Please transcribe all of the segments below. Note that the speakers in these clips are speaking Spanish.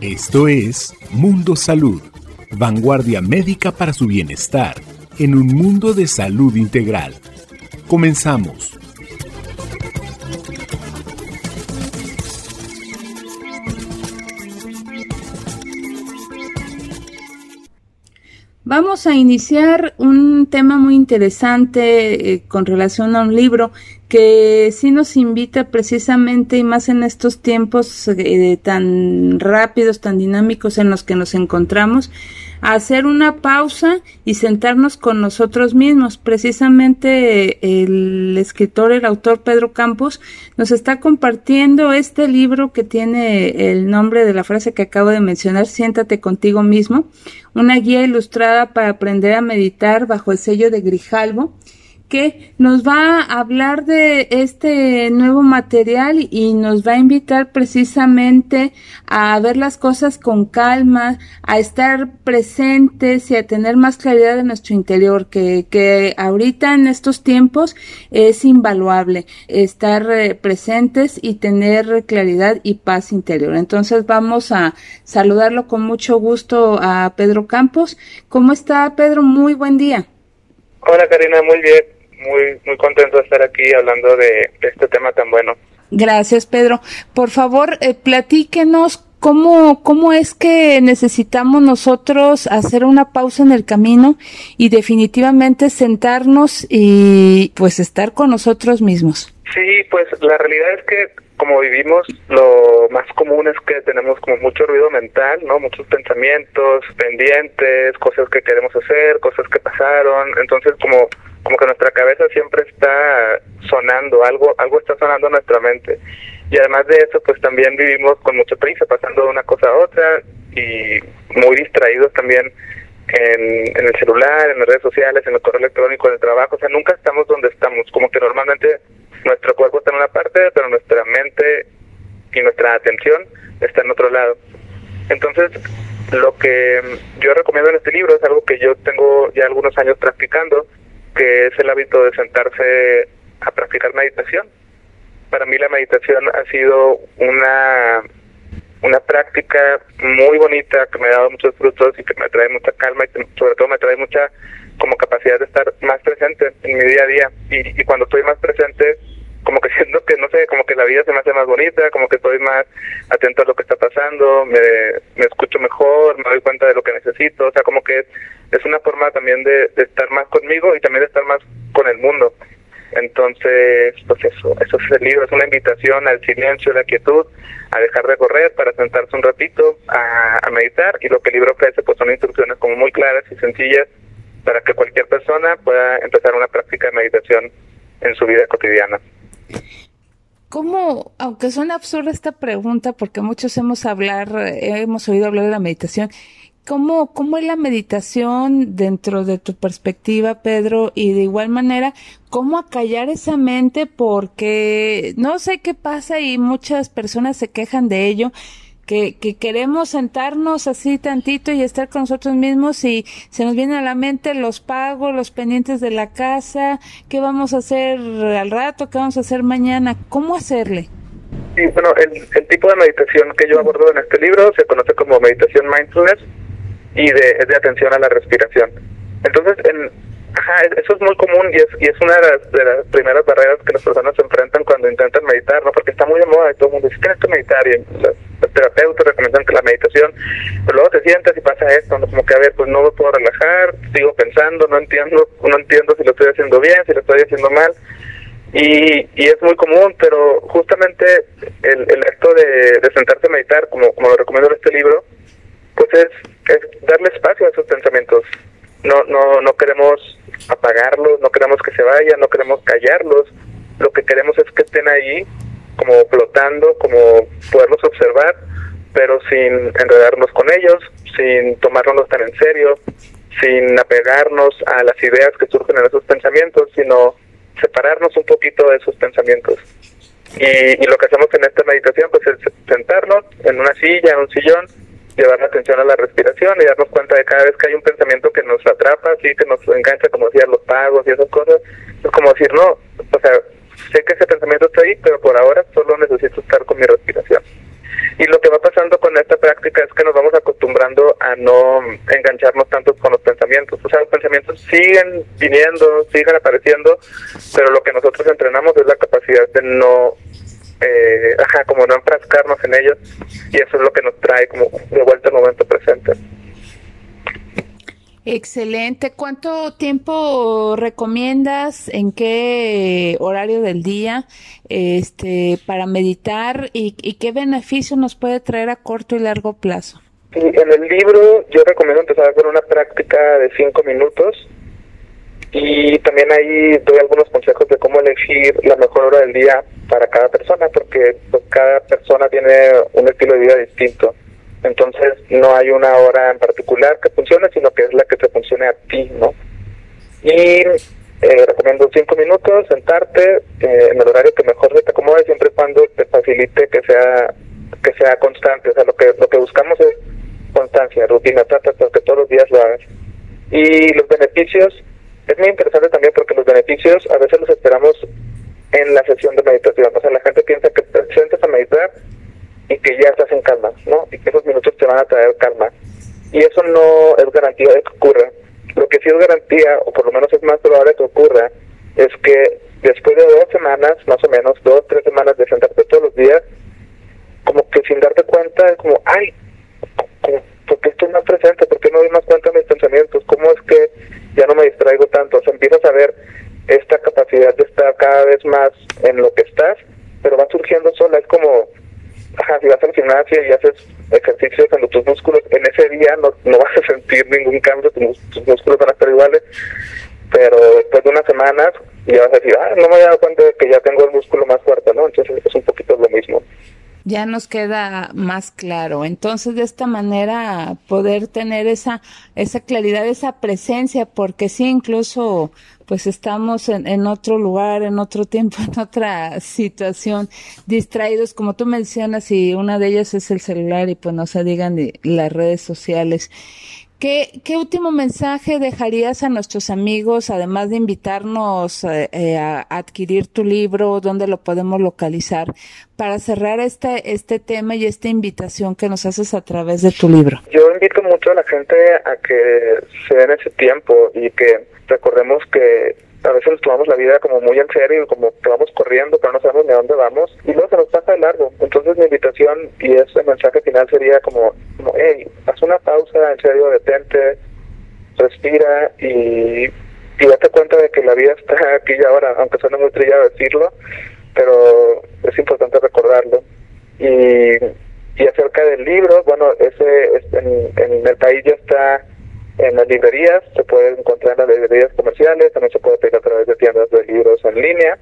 Esto es Mundo Salud, vanguardia médica para su bienestar en un mundo de salud integral. Comenzamos. Vamos a iniciar un tema muy interesante eh, con relación a un libro que sí nos invita precisamente y más en estos tiempos eh, tan rápidos, tan dinámicos en los que nos encontramos, a hacer una pausa y sentarnos con nosotros mismos. Precisamente el escritor, el autor Pedro Campos, nos está compartiendo este libro que tiene el nombre de la frase que acabo de mencionar, Siéntate contigo mismo, una guía ilustrada para aprender a meditar bajo el sello de Grijalvo que nos va a hablar de este nuevo material y nos va a invitar precisamente a ver las cosas con calma, a estar presentes y a tener más claridad en nuestro interior, que, que ahorita en estos tiempos es invaluable estar eh, presentes y tener claridad y paz interior. Entonces vamos a saludarlo con mucho gusto a Pedro Campos. ¿Cómo está Pedro? Muy buen día. Hola Karina, muy bien muy, muy contento de estar aquí hablando de, este tema tan bueno. Gracias, Pedro. Por favor, eh, platíquenos ¿Cómo, ¿Cómo es que necesitamos nosotros hacer una pausa en el camino y definitivamente sentarnos y pues estar con nosotros mismos? Sí, pues la realidad es que como vivimos, lo más común es que tenemos como mucho ruido mental, ¿no? Muchos pensamientos pendientes, cosas que queremos hacer, cosas que pasaron. Entonces, como como que nuestra cabeza siempre está sonando, algo, algo está sonando en nuestra mente. Y además de eso, pues también vivimos con mucha prisa, pasando de una cosa a otra y muy distraídos también en, en el celular, en las redes sociales, en el correo electrónico, en el trabajo. O sea, nunca estamos donde estamos. Como que normalmente nuestro cuerpo está en una parte, pero nuestra mente y nuestra atención está en otro lado. Entonces, lo que yo recomiendo en este libro es algo que yo tengo ya algunos años practicando, que es el hábito de sentarse a practicar meditación. Para mí la meditación ha sido una una práctica muy bonita que me ha dado muchos frutos y que me trae mucha calma y sobre todo me trae mucha como capacidad de estar más presente en mi día a día y, y cuando estoy más presente como que siento que, no sé, como que la vida se me hace más bonita, como que estoy más atento a lo que está pasando, me, me escucho mejor, me doy cuenta de lo que necesito, o sea, como que es, una forma también de, de estar más conmigo y también de estar más con el mundo. Entonces, pues eso, eso es el libro, es una invitación al silencio, a la quietud, a dejar de correr para sentarse un ratito a, a meditar y lo que el libro ofrece pues son instrucciones como muy claras y sencillas para que cualquier persona pueda empezar una práctica de meditación en su vida cotidiana. ¿Cómo, aunque suena absurda esta pregunta, porque muchos hemos hablar, hemos oído hablar de la meditación, ¿cómo, cómo es la meditación dentro de tu perspectiva, Pedro? Y de igual manera, ¿cómo acallar esa mente? Porque no sé qué pasa y muchas personas se quejan de ello que, queremos sentarnos así tantito y estar con nosotros mismos y se nos viene a la mente los pagos, los pendientes de la casa, qué vamos a hacer al rato, qué vamos a hacer mañana, ¿cómo hacerle? Sí, bueno, el, el tipo de meditación que yo abordo en este libro se conoce como meditación mindfulness y de, es de atención a la respiración. Entonces, en, Ajá, eso es muy común y es, y es una de las, de las primeras barreras que las personas se enfrentan cuando intentan meditar, ¿no? Porque está muy de moda y todo el mundo dice, tienes que meditar y los, terapeutas recomiendan que la meditación, pero luego te sientas y pasa esto, ¿no? Como que, a ver, pues no me puedo relajar, sigo pensando, no entiendo, no entiendo si lo estoy haciendo bien, si lo estoy haciendo mal. Y, y es muy común, pero justamente el, el acto de, de sentarse a meditar, como, como lo recomiendo en este libro, pues es, es darle espacio a esos pensamientos. No, no, no queremos apagarlos, no queremos que se vayan, no queremos callarlos, lo que queremos es que estén ahí como flotando, como poderlos observar, pero sin enredarnos con ellos, sin tomárnoslos tan en serio, sin apegarnos a las ideas que surgen en esos pensamientos, sino separarnos un poquito de esos pensamientos. Y, y lo que hacemos en esta meditación pues es sentarnos en una silla, en un sillón, llevar la atención a la respiración y darnos cuenta de cada vez que hay un pensamiento que nos atrapa, sí, que nos engancha, como decía, los pagos y esas cosas, es como decir, no, o sea, sé que ese pensamiento está ahí, pero por ahora solo necesito estar con mi respiración. Y lo que va pasando con esta práctica es que nos vamos acostumbrando a no engancharnos tanto con los pensamientos. O sea, los pensamientos siguen viniendo, siguen apareciendo, pero lo que nosotros entrenamos es la capacidad de no, eh, ajá, como no enfrascarnos en ellos y eso es lo que nos trae como de vuelta al momento presente. Excelente. ¿Cuánto tiempo recomiendas? ¿En qué horario del día? Este, para meditar y, qué beneficio nos puede traer a corto y largo plazo. en el libro yo recomiendo empezar con una práctica de cinco minutos y también ahí doy algunos consejos de cómo elegir la mejor hora del día para cada persona, porque pues, cada persona tiene un estilo de vida distinto. Entonces no hay una hora en particular que funcione, sino que es la que te funcione a ti, ¿no? Y eh, recomiendo cinco minutos, sentarte eh, en el horario que mejor se te acomode, siempre y cuando te facilite que sea que sea constante. O sea, lo que lo que buscamos es constancia, rutina, trata hasta que todos los días lo hagas. Y los beneficios, es muy interesante también porque los beneficios a veces los esperamos en la sesión de meditación. O sea, la gente piensa que te sientes a meditar y que ya estás en calma, ¿no? Y que esos minutos te van a traer calma. Y eso no es garantía de que ocurra. Lo que sí es garantía, o por lo menos es más probable que ocurra, es que después de dos semanas, más o menos, dos, tres semanas de sentarte todos los días, como que sin darte cuenta, es como, ay, ¿por qué estoy más presente? ¿Por qué no doy más cuenta de mis pensamientos? ¿Cómo es que ya no me distraigo tanto? O sea, empiezas a ver esta capacidad de estar cada vez más en lo que estás, pero va surgiendo sola, es como ajá, si vas al gimnasio y haces ejercicios en tus músculos, en ese día no, no vas a sentir ningún cambio, tus, músculos van a estar iguales, pero después de unas semanas ya vas a decir, ah, no me he dado cuenta de que ya tengo el músculo más fuerte, ¿no? Entonces es un poquito lo mismo ya nos queda más claro. Entonces, de esta manera, poder tener esa, esa claridad, esa presencia, porque sí, incluso, pues estamos en, en otro lugar, en otro tiempo, en otra situación, distraídos, como tú mencionas, y una de ellas es el celular, y pues no se digan las redes sociales. ¿Qué, ¿Qué, último mensaje dejarías a nuestros amigos, además de invitarnos eh, eh, a adquirir tu libro, dónde lo podemos localizar, para cerrar este, este tema y esta invitación que nos haces a través de tu libro? Yo invito mucho a la gente a que se den ese tiempo y que recordemos que a veces nos tomamos la vida como muy en serio, como que vamos corriendo, pero no sabemos ni a dónde vamos, y luego se nos pasa de largo. Entonces mi invitación y ese mensaje final sería como, hey, haz una pausa, en serio, detente, respira y, y date cuenta de que la vida está aquí y ahora, aunque suene muy trillado decirlo, pero es importante recordarlo. Y, y acerca del libro, bueno, ese en el país ya está en las librerías, se puede encontrar en las librerías comerciales, también se puede pedir a través de tiendas de libros en línea.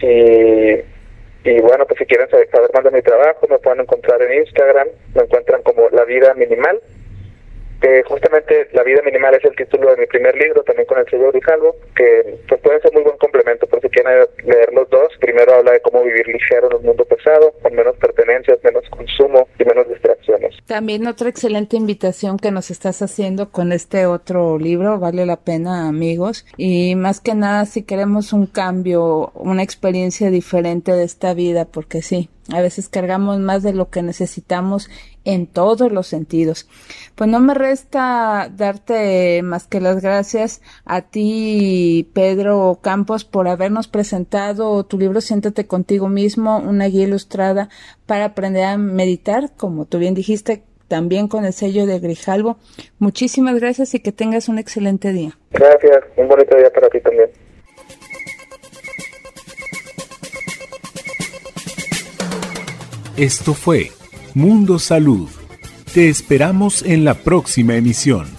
Y, y bueno, pues si quieren saber más de mi trabajo, me pueden encontrar en Instagram, me encuentran como La Vida Minimal justamente La vida minimal es el título de mi primer libro, también con el sello Grijalvo, que pues puede ser muy buen complemento por si quieren leer los dos. Primero habla de cómo vivir ligero en un mundo pesado, con menos pertenencias, menos consumo y menos También otra excelente invitación que nos estás haciendo con este otro libro, vale la pena amigos, y más que nada si queremos un cambio, una experiencia diferente de esta vida, porque sí, a veces cargamos más de lo que necesitamos en todos los sentidos. Pues no me resta darte más que las gracias a ti, Pedro Campos, por habernos presentado tu libro Siéntate contigo mismo, una guía ilustrada para aprender a meditar, como tú bien dijiste, también con el sello de Grijalvo. Muchísimas gracias y que tengas un excelente día. Gracias, un bonito día para ti también. Esto fue Mundo Salud. Te esperamos en la próxima emisión.